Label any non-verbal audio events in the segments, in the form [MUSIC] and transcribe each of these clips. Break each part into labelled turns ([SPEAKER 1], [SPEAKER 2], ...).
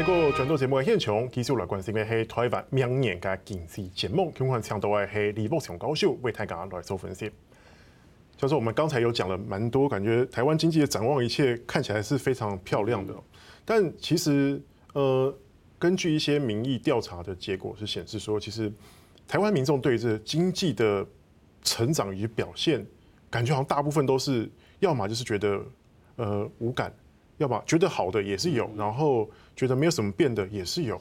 [SPEAKER 1] 那个转到节目嘅现场，继续来关心嘅系台湾明年嘅经济展望，今晚请到嘅系李慕琼教授为大家来做分析。教授，我们刚才有讲了蛮多，感觉台湾经济的展望一切看起来是非常漂亮的，但其实，呃，根据一些民意调查的结果是显示说，其实台湾民众对这经济的成长与表现，感觉好像大部分都是，要么就是觉得，呃，无感。要么觉得好的也是有，然后觉得没有什么变的也是有。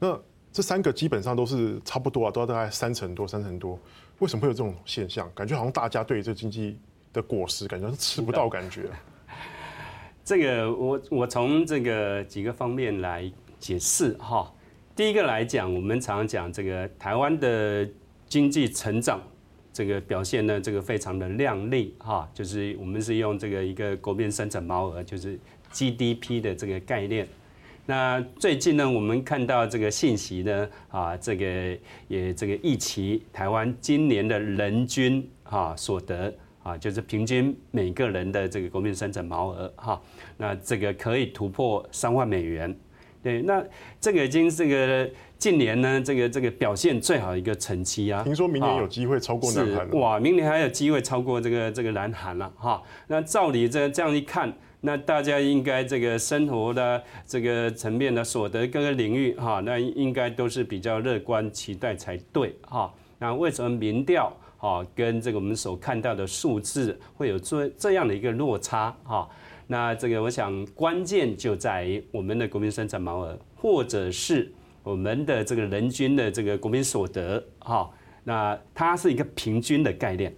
[SPEAKER 1] 那这三个基本上都是差不多啊，都要大概三成多，三成多。为什么会有这种现象？感觉好像大家对这经济的果实，感觉是吃不到感觉。[LAUGHS]
[SPEAKER 2] 这个我我从这个几个方面来解释哈。第一个来讲，我们常常讲这个台湾的经济成长这个表现呢，这个非常的亮丽哈，就是我们是用这个一个国民生产毛额，就是。GDP 的这个概念，那最近呢，我们看到这个信息呢，啊，这个也这个预期台湾今年的人均啊所得啊，就是平均每个人的这个国民生产毛额哈，那这个可以突破三万美元。对，那这个已经这个近年呢，这个这个表现最好的一个成绩啊。
[SPEAKER 1] 听说明年有机会超过南韩。
[SPEAKER 2] 哇，明年还有机会超过这个这个南韩了哈。那照理这这样一看。那大家应该这个生活的这个层面的所得各个领域哈，那应该都是比较乐观期待才对哈。那为什么民调哈跟这个我们所看到的数字会有这这样的一个落差哈？那这个我想关键就在于我们的国民生产毛额，或者是我们的这个人均的这个国民所得哈。那它是一个平均的概念。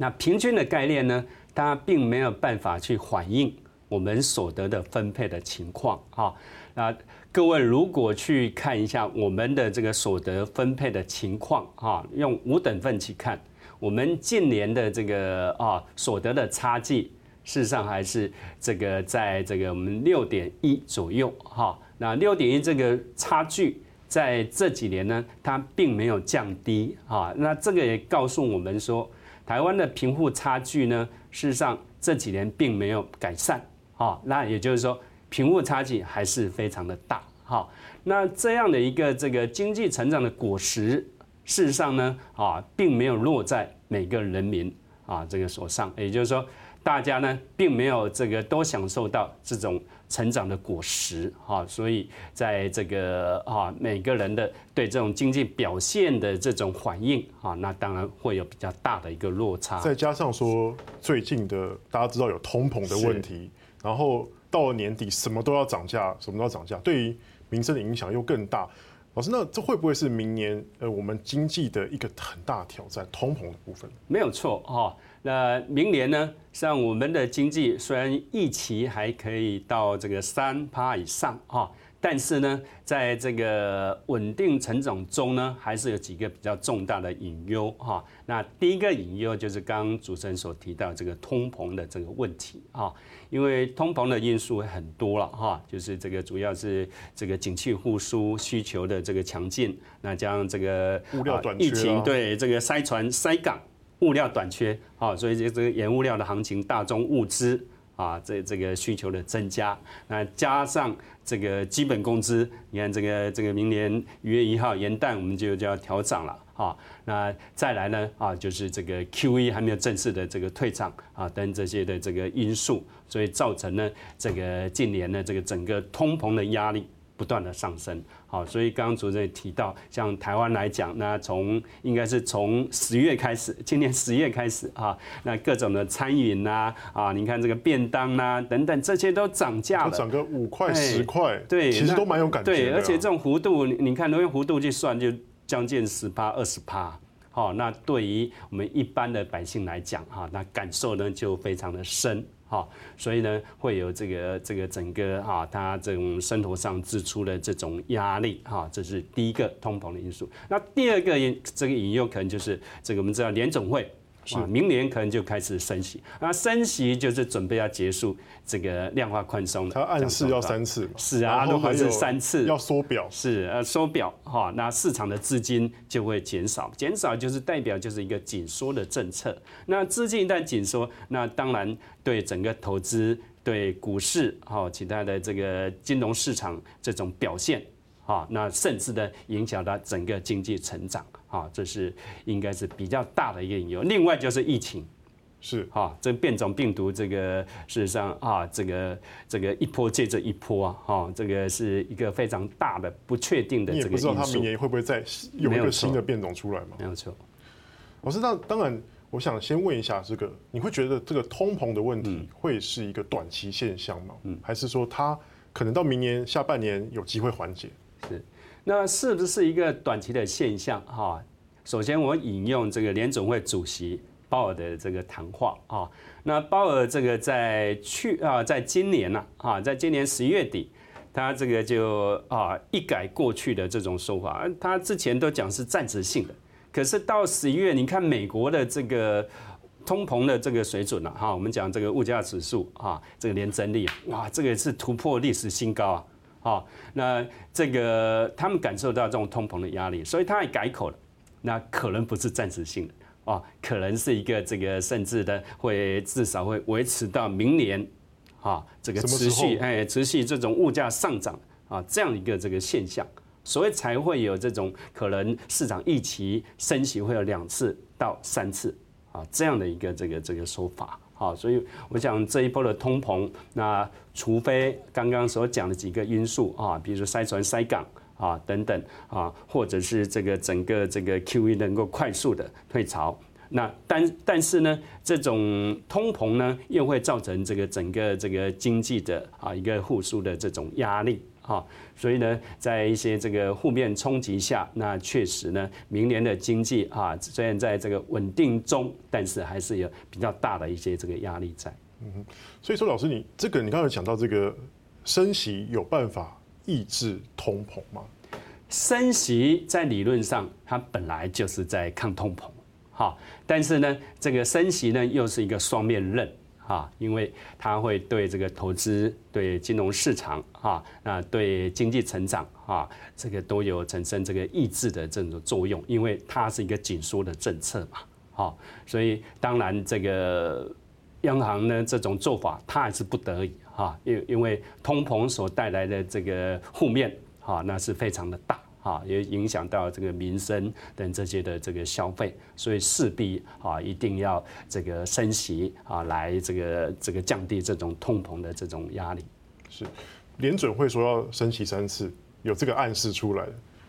[SPEAKER 2] 那平均的概念呢？它并没有办法去反映我们所得的分配的情况啊。那各位如果去看一下我们的这个所得分配的情况啊，用五等份去看，我们近年的这个啊所得的差距，事实上还是这个在这个我们六点一左右哈。那六点一这个差距在这几年呢，它并没有降低啊。那这个也告诉我们说，台湾的贫富差距呢，事实上这几年并没有改善，啊，那也就是说贫富差距还是非常的大，哈，那这样的一个这个经济成长的果实，事实上呢，啊，并没有落在每个人民啊这个手上，也就是说。大家呢，并没有这个都享受到这种成长的果实哈，所以在这个啊每个人的对这种经济表现的这种反应啊，那当然会有比较大的一个落差。
[SPEAKER 1] 再加上说最近的大家知道有通膨的问题，然后到了年底什么都要涨价，什么都要涨价，对于民生的影响又更大。老师，那这会不会是明年呃我们经济的一个很大挑战？通膨的部分？
[SPEAKER 2] 没有错哈。那明年呢，像我们的经济虽然预期还可以到这个三趴以上啊，但是呢，在这个稳定成长中呢，还是有几个比较重大的隐忧哈。那第一个隐忧就是刚刚主持人所提到这个通膨的这个问题啊，因为通膨的因素很多了哈，就是这个主要是这个景气复苏需求的这个强劲，那加上这个
[SPEAKER 1] 物料短缺，
[SPEAKER 2] 疫情对这个塞船塞港。物料短缺，好，所以这这个原物料的行情，大宗物资啊，这这个需求的增加，那加上这个基本工资，你看这个这个明年一月一号元旦我们就就要调涨了，啊，那再来呢啊，就是这个 QE 还没有正式的这个退场啊等这些的这个因素，所以造成呢这个近年呢这个整个通膨的压力不断的上升。好，所以刚刚主任也提到，像台湾来讲，那从应该是从十月开始，今年十月开始啊，那各种的餐饮呐，啊，你看这个便当呐、啊，等等，这些都涨价了，
[SPEAKER 1] 涨个五块十块，
[SPEAKER 2] 对，
[SPEAKER 1] 其实都蛮有感觉的。
[SPEAKER 2] 对，而且这种幅度，你看，用幅度去算，就将近十趴、二十趴。好，那对于我们一般的百姓来讲，哈，那感受呢就非常的深。好，所以呢，会有这个这个整个哈，他这种生活上支出的这种压力哈，这是第一个通膨的因素。那第二个因这个引诱可能就是这个我们知道联总会。啊，明年可能就开始升息，那升息就是准备要结束这个量化宽松了。
[SPEAKER 1] 它暗示要三次，
[SPEAKER 2] 是啊，如果是三次。
[SPEAKER 1] 要缩表，
[SPEAKER 2] 是呃缩表哈，那市场的资金就会减少，减少就是代表就是一个紧缩的政策。那资金一旦紧缩，那当然对整个投资对股市哈，其他的这个金融市场这种表现啊，那甚至呢影响到整个经济成长啊，这是应该是比较大的一个理由。另外就是疫情。
[SPEAKER 1] 是
[SPEAKER 2] 哈，这变种病毒这个事实上啊，这个这个一波接着一波啊，哈，这个是一个非常大的不确定的这个因素。
[SPEAKER 1] 你也不知道他明年会不会再有一个新的变种出来吗？
[SPEAKER 2] 没有错。
[SPEAKER 1] 老师，那当然，我想先问一下这个，你会觉得这个通膨的问题会是一个短期现象吗？嗯，还是说它可能到明年下半年有机会缓解？
[SPEAKER 2] 是，那是不是一个短期的现象？哈，首先我引用这个联总会主席。鲍尔的这个谈话啊，那鲍尔这个在去啊，在今年呢啊，在今年十一月底，他这个就啊一改过去的这种说法，他之前都讲是暂时性的，可是到十一月，你看美国的这个通膨的这个水准了哈，我们讲这个物价指数啊，这个年增率哇，这个是突破历史新高啊，好，那这个他们感受到这种通膨的压力，所以他也改口了，那可能不是暂时性的。啊，可能是一个这个，甚至的会至少会维持到明年，啊，这个持续哎，持续这种物价上涨啊，这样一个这个现象，所以才会有这种可能市场预期升息会有两次到三次啊这样的一个这个这个说法。好，所以我想这一波的通膨，那除非刚刚所讲的几个因素啊，比如说塞船塞港。啊，等等啊，或者是这个整个这个 QE 能够快速的退潮，那但但是呢，这种通膨呢，又会造成这个整个这个经济的啊一个复苏的这种压力啊，所以呢，在一些这个负面冲击下，那确实呢，明年的经济啊，虽然在这个稳定中，但是还是有比较大的一些这个压力在。
[SPEAKER 1] 嗯哼，所以说老师，你这个你刚才讲到这个升息有办法抑制通膨吗？
[SPEAKER 2] 升息在理论上，它本来就是在抗通膨，哈。但是呢，这个升息呢，又是一个双面刃，啊，因为它会对这个投资、对金融市场，哈，那对经济成长，哈，这个都有产生这个抑制的这种作用，因为它是一个紧缩的政策嘛，哈。所以当然，这个央行呢，这种做法，它还是不得已，哈，因因为通膨所带来的这个负面。啊，那是非常的大啊，也影响到这个民生等这些的这个消费，所以势必啊一定要这个升息啊，来这个这个降低这种通膨的这种压力。
[SPEAKER 1] 是，联准会说要升息三次，有这个暗示出来。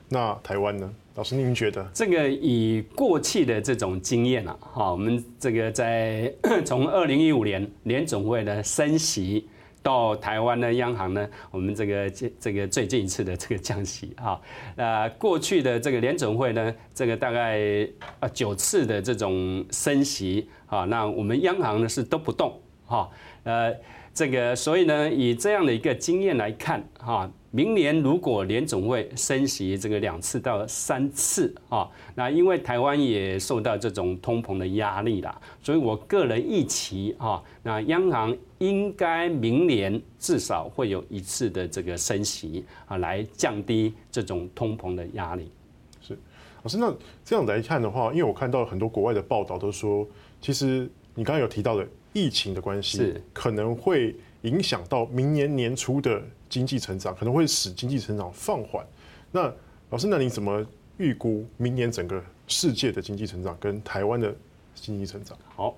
[SPEAKER 1] 那台湾呢？老师您觉得？
[SPEAKER 2] 这个以过去的这种经验啊，哈，我们这个在 [COUGHS] 从二零一五年联准会的升息。到台湾呢，央行呢，我们这个这这个最近一次的这个降息啊，那，过去的这个联准会呢，这个大概啊九次的这种升息啊，那我们央行呢是都不动哈，呃，这个所以呢，以这样的一个经验来看哈。明年如果联总会升息这个两次到三次啊，那因为台湾也受到这种通膨的压力啦，所以我个人预期啊，那央行应该明年至少会有一次的这个升息啊，来降低这种通膨的压力。
[SPEAKER 1] 是，老师，那这样来看的话，因为我看到很多国外的报道都说，其实你刚刚有提到的疫情的关系，可能会影响到明年年初的。经济成长可能会使经济成长放缓。那老师，那你怎么预估明年整个世界的经济成长跟台湾的经济成长？
[SPEAKER 2] 好。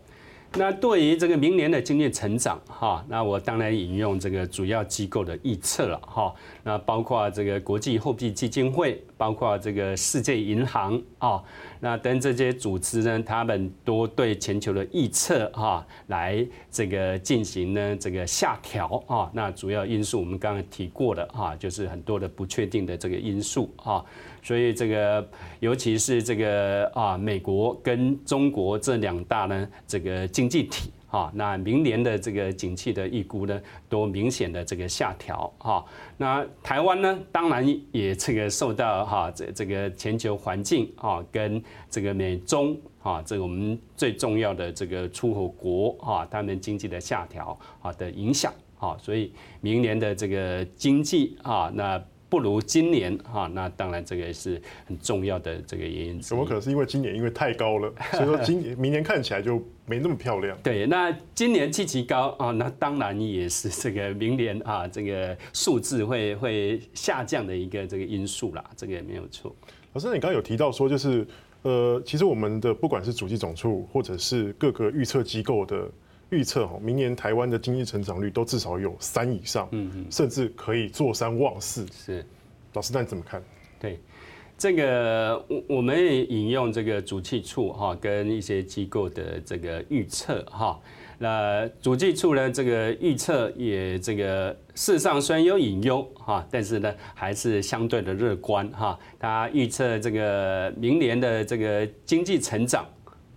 [SPEAKER 2] 那对于这个明年的经济成长，哈，那我当然引用这个主要机构的预测了，哈，那包括这个国际货币基金会，包括这个世界银行啊，那等这些组织呢，他们都对全球的预测，哈，来这个进行呢这个下调啊，那主要因素我们刚刚提过的，哈，就是很多的不确定的这个因素啊。所以这个，尤其是这个啊，美国跟中国这两大呢，这个经经济体啊，那明年的这个景气的预估呢，都明显的这个下调啊。那台湾呢，当然也这个受到哈这这个全球环境啊，跟这个美中啊，这个我们最重要的这个出口国啊，他们经济的下调啊的影响啊，所以明年的这个经济啊，那。不如今年哈，那当然这个也是很重要的这个原因。
[SPEAKER 1] 怎么可能是因为今年因为太高了，[LAUGHS] 所以说今年明年看起来就没那么漂亮？
[SPEAKER 2] 对，那今年气期高啊，那当然也是这个明年啊这个数字会会下降的一个这个因素啦，这个也没有错。
[SPEAKER 1] 老师，你刚刚有提到说，就是呃，其实我们的不管是主计总处或者是各个预测机构的。预测哈，明年台湾的经济成长率都至少有三以上，嗯嗯，甚至可以坐山望四。
[SPEAKER 2] 是，
[SPEAKER 1] 老师，那你怎么看？
[SPEAKER 2] 对，这个我我们也引用这个主计处哈，跟一些机构的这个预测哈。那主计处呢，这个预测也这个事实上虽然有隐忧哈，但是呢还是相对的乐观哈。他预测这个明年的这个经济成长。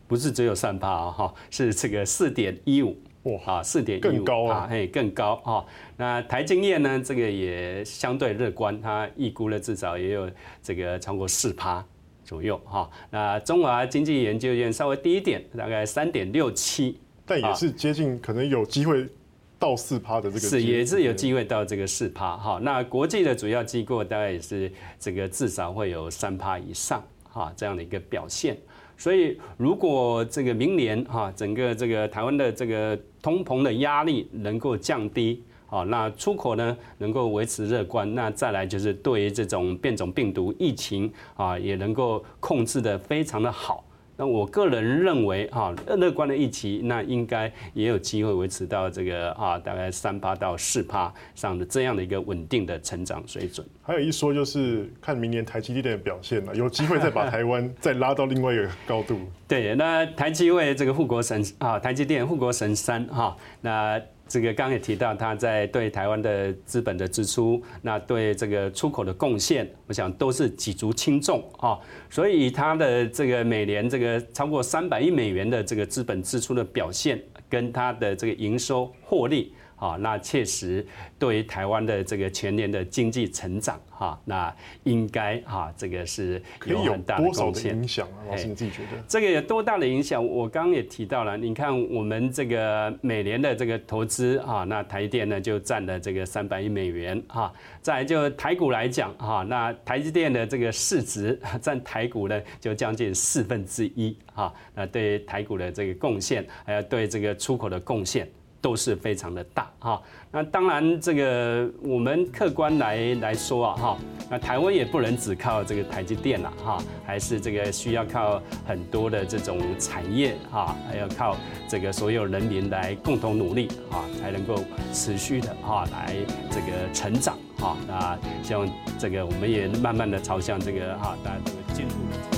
[SPEAKER 2] 不是只有三趴啊，哈，是这个四点一五，哇，四点一五，
[SPEAKER 1] 更高啊，
[SPEAKER 2] 嘿，更高啊。那台经验呢，这个也相对乐观，它预估了至少也有这个超过四趴左右哈。那中华经济研究院稍微低一点，大概三点六七，
[SPEAKER 1] 但也是接近，可能有机会到四趴的这个，
[SPEAKER 2] 是也是有机会到这个四趴哈。那国际的主要机构大概也是这个至少会有三趴以上哈这样的一个表现。所以，如果这个明年哈，整个这个台湾的这个通膨的压力能够降低，好，那出口呢能够维持乐观，那再来就是对于这种变种病毒疫情啊，也能够控制的非常的好。那我个人认为，哈，乐观的预期，那应该也有机会维持到这个啊，大概三趴到四趴上的这样的一个稳定的成长水准。
[SPEAKER 1] 还有一说就是看明年台积电的表现了，有机会再把台湾再拉到另外一个高度。[LAUGHS]
[SPEAKER 2] 对，那台积为这个护国神啊，台积电护国神山哈，那。这个刚也提到，他在对台湾的资本的支出，那对这个出口的贡献，我想都是举足轻重啊。所以他的这个每年这个超过三百亿美元的这个资本支出的表现，跟他的这个营收获利。啊，那确实对于台湾的这个全年的经济成长，哈，那应该哈，这个是有很大的贡献。
[SPEAKER 1] 影响啊，老师你自己觉得？
[SPEAKER 2] 这个有多大的影响？我刚刚也提到了，你看我们这个每年的这个投资啊，那台电呢就占了这个三百亿美元哈。再就台股来讲哈，那台积电的这个市值占台股呢就将近四分之一哈。那对台股的这个贡献，还有对这个出口的贡献。都是非常的大哈，那当然这个我们客观来来说啊哈，那台湾也不能只靠这个台积电了哈，还是这个需要靠很多的这种产业哈，还要靠这个所有人民来共同努力啊，才能够持续的哈来这个成长哈，那希望这个我们也慢慢的朝向这个哈大家这个进入。